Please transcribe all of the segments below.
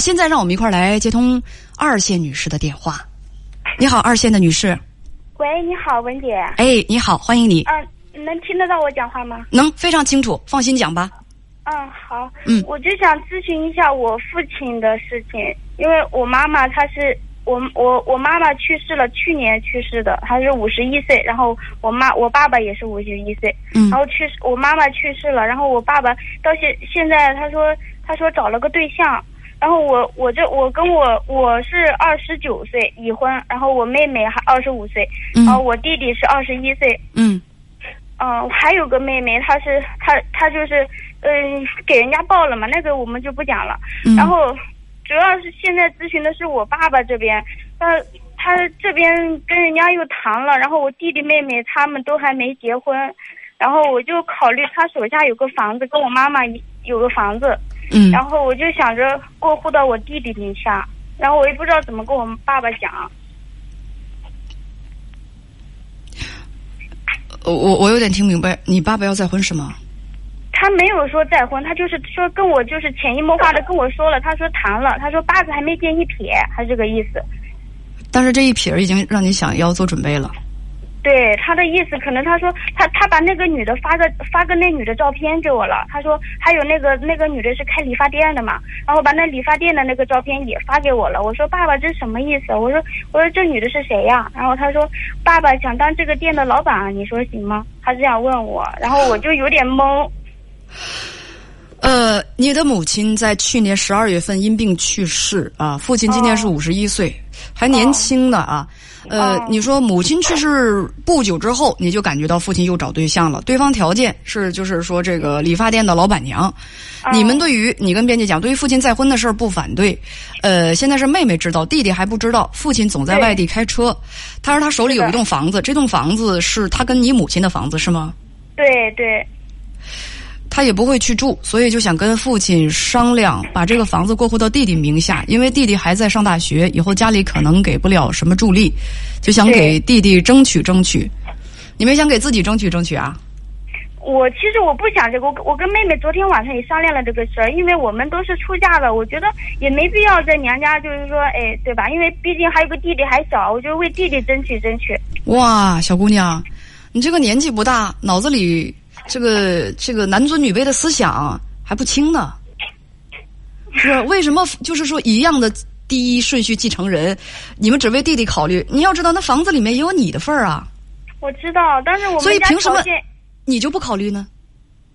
现在让我们一块儿来接通二线女士的电话。你好，二线的女士。喂，你好，文姐。哎，你好，欢迎你。嗯，能听得到我讲话吗？能，非常清楚，放心讲吧。嗯，好。嗯，我就想咨询一下我父亲的事情，因为我妈妈她是我我我妈妈去世了，去年去世的，她是五十一岁，然后我妈我爸爸也是五十一岁，嗯然后去世我妈妈去世了，然后我爸爸到现现在他说他说找了个对象，然后我我这我跟我我是二十九岁已婚，然后我妹妹还二十五岁，嗯。然后我弟弟是二十一岁，嗯。嗯，还有个妹妹，她是她她就是嗯给人家报了嘛，那个我们就不讲了。嗯。然后主要是现在咨询的是我爸爸这边，他他这边跟人家又谈了，然后我弟弟妹妹他们都还没结婚，然后我就考虑他手下有个房子，跟我妈妈有个房子，嗯然后我就想着过户到我弟弟名下，然后我也不知道怎么跟我们爸爸讲。我我我有点听明白，你爸爸要再婚是吗？他没有说再婚，他就是说跟我就是潜移默化的跟我说了，他说谈了，他说八字还没见一撇，他这个意思。但是这一撇儿已经让你想要做准备了。对他的意思，可能他说他他把那个女的发个发个那女的照片给我了，他说还有那个那个女的是开理发店的嘛，然后把那理发店的那个照片也发给我了。我说爸爸这什么意思？我说我说这女的是谁呀？然后他说爸爸想当这个店的老板，你说行吗？他这样问我，然后我就有点懵。呃，你的母亲在去年十二月份因病去世啊，父亲今年是哦五十一岁，还年轻呢啊。呃哦，你说母亲去世不久之后，你就感觉到父亲又找对象了，对方条件是就是说这个理发店的老板娘。哦你们对于你跟编辑讲，对于父亲再婚的事儿不反对，呃，现在是妹妹知道，弟弟还不知道，父亲总在外地开车，他说他手里有一栋房子，这栋房子是他跟你母亲的房子是吗？对对，他也不会去住，所以就想跟父亲商量，把这个房子过户到弟弟名下，因为弟弟还在上大学，以后家里可能给不了什么助力，就想给弟弟争取争取。你们想给自己争取争取啊？我其实我不想这个，我我跟妹妹昨天晚上也商量了这个事儿，因为我们都是出嫁了，我觉得也没必要在娘家，就是说，哎，对吧？因为毕竟还有个弟弟还小，我就为弟弟争取争取。哇，小姑娘，你这个年纪不大，脑子里这个这个男尊女卑的思想还不轻呢。是为什么？就是说一样的第一顺序继承人，你们只为弟弟考虑？你要知道，那房子里面也有你的份儿啊，我知道，但是我们家所以凭什么你就不考虑呢？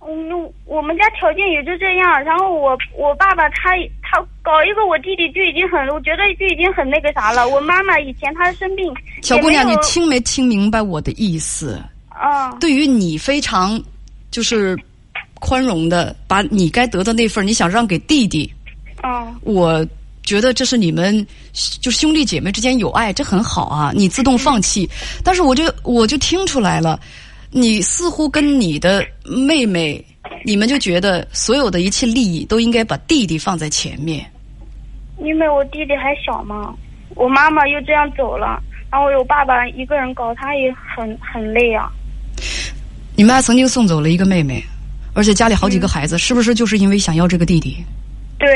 嗯，我们家条件也就这样。然后我我爸爸他他搞一个我弟弟就已经很，我觉得就已经很那个啥了。我妈妈以前她生病，小姑娘，你听没听明白我的意思？嗯对于你非常就是宽容的，把你该得的那份你想让给弟弟，嗯我觉得这是你们就兄弟姐妹之间有爱，这很好啊。你自动放弃，但是我就我就听出来了，你似乎跟你的妹妹，你们就觉得所有的一切利益都应该把弟弟放在前面。因为我弟弟还小嘛，我妈妈又这样走了，然后我爸爸一个人搞，他也很很累啊。你们还曾经送走了一个妹妹，而且家里好几个孩子，是不是就是因为想要这个弟弟？对，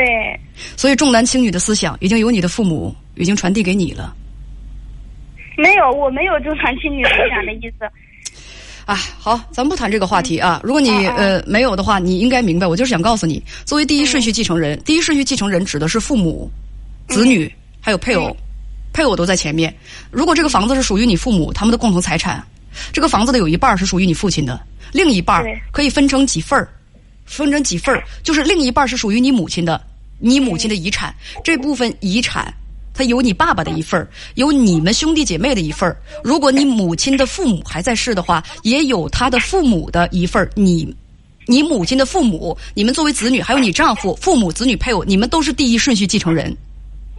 所以重男轻女的思想已经由你的父母已经传递给你了。没有，我没有重男轻女思想的意思。哎，好，咱们不谈这个话题啊。如果你啊啊呃没有的话，你应该明白，我就是想告诉你，作为第一顺序继承人，第一顺序继承人指的是父母、子女还有配偶，配偶都在前面。如果这个房子是属于你父母他们的共同财产，这个房子的有一半是属于你父亲的，另一半可以分成几份儿，分成几份儿，就是另一半是属于你母亲的，你母亲的遗产，这部分遗产。它有你爸爸的一份儿，有你们兄弟姐妹的一份儿。如果你母亲的父母还在世的话，也有他的父母的一份儿。你，你母亲的父母，你们作为子女，还有你丈夫、父母、子女、配偶，你们都是第一顺序继承人。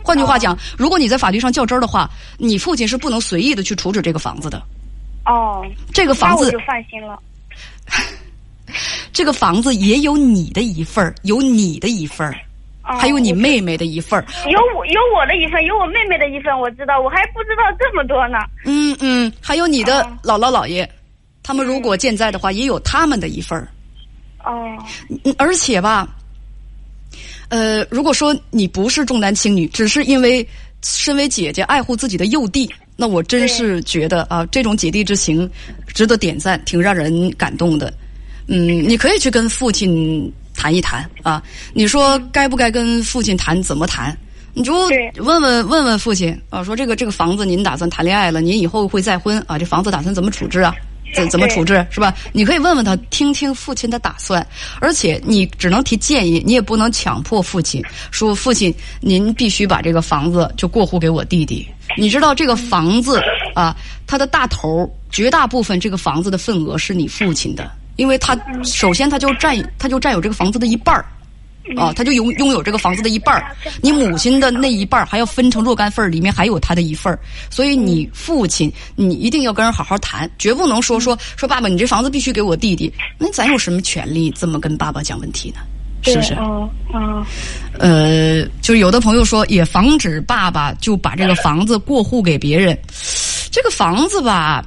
换句话讲，如果你在法律上较真儿的话，你父亲是不能随意的去处置这个房子的。哦，这个房子我就，放心了。这个房子也有你的一份儿，有你的一份儿，哦还有你妹妹的一份儿。有我有我的一份，有我妹妹的一份，我知道，我还不知道这么多呢。嗯嗯，还有你的哦姥姥姥爷，他们如果健在的话，也有他们的一份儿。哦，嗯而且吧，呃，如果说你不是重男轻女，只是因为身为姐姐爱护自己的幼弟，那我真是觉得啊，这种姐弟之情值得点赞，挺让人感动的。嗯，你可以去跟父亲谈一谈啊，你说该不该跟父亲谈，怎么谈？你就问问问问父亲啊，说这个这个房子您打算谈恋爱了，您以后会再婚啊？这房子打算怎么处置啊？怎怎么处置是吧？你可以问问他，听听父亲的打算。而且你只能提建议，你也不能强迫父亲说：“父亲，您必须把这个房子就过户给我弟弟。”你知道这个房子啊，它的大头绝大部分这个房子的份额是你父亲的，因为他首先他就占他就占有这个房子的一半儿。啊，他就拥拥有这个房子的一半儿，你母亲的那一半儿还要分成若干份儿，里面还有他的一份儿，所以你父亲，你一定要跟人好好谈，绝不能说说说爸爸，你这房子必须给我弟弟，那咱有什么权利这么跟爸爸讲问题呢？是不是？哦哦，呃，就是有的朋友说，也防止爸爸就把这个房子过户给别人，这个房子吧，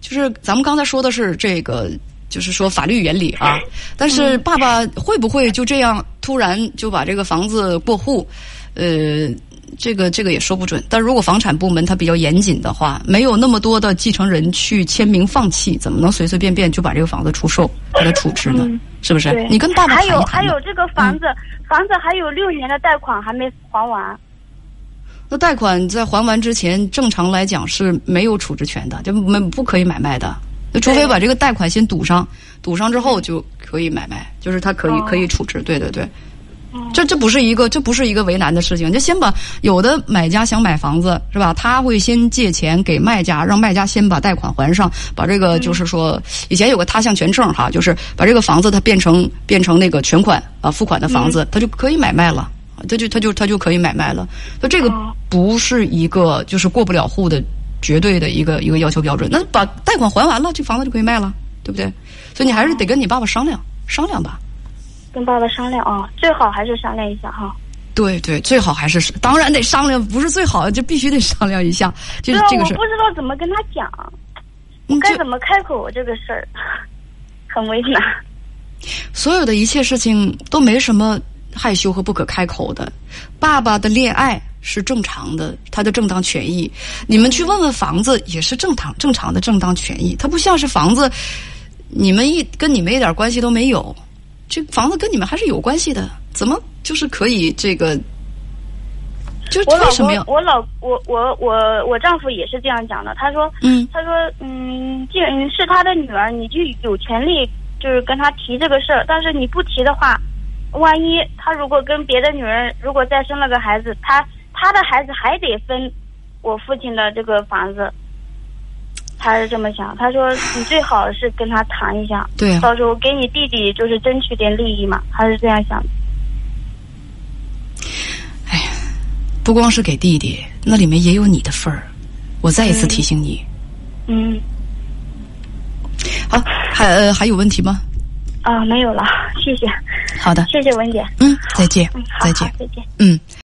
就是咱们刚才说的是这个。就是说法律原理啊，但是爸爸会不会就这样突然就把这个房子过户？呃，这个这个也说不准。但如果房产部门它比较严谨的话，没有那么多的继承人去签名放弃，怎么能随随便便就把这个房子出售给他处置呢？是不是？你跟爸爸还有还有这个房子，房子还有六年的贷款还没还完。那贷款在还完之前，正常来讲是没有处置权的，就没不可以买卖的。就除非把这个贷款先堵上，堵上之后就可以买卖，就是他可以可以处置。对对对，这这不是一个这不是一个为难的事情。就先把有的买家想买房子是吧？他会先借钱给卖家，让卖家先把贷款还上，把这个就是说以前有个他项权证哈，就是把这个房子它变成变成那个全款啊付款的房子，他就可以买卖了，他就他就他就可以买卖了。那这个不是一个就是过不了户的。绝对的一个一个要求标准，那把贷款还完了，这房子就可以卖了，对不对？所以你还是得跟你爸爸商量商量吧。跟爸爸商量啊，最好还是商量一下哈。对对，最好还是当然得商量，不是最好就必须得商量一下。就是这个事我不知道怎么跟他讲，该怎么开口这个事儿，很为难。所有的一切事情都没什么害羞和不可开口的。爸爸的恋爱。是正常的，他的正当权益。你们去问问房子，也是正常正常的正当权益。它不像是房子，你们一跟你们一点关系都没有，这房子跟你们还是有关系的。怎么就是可以这个？就我老公，我老我我我我丈夫也是这样讲的。他说，嗯，他说，嗯，既然是他的女儿，你就有权利就是跟他提这个事儿。但是你不提的话，万一他如果跟别的女人如果再生了个孩子，他。他的孩子还得分我父亲的这个房子，他是这么想。他说：“你最好是跟他谈一下，对，到时候给你弟弟就是争取点利益嘛。”他是这样想的。哎呀，不光是给弟弟，那里面也有你的份儿。我再一次提醒你。嗯。好，还呃还有问题吗？啊，没有了，谢谢。好的，谢谢文姐。嗯，再见，再见，再见。嗯。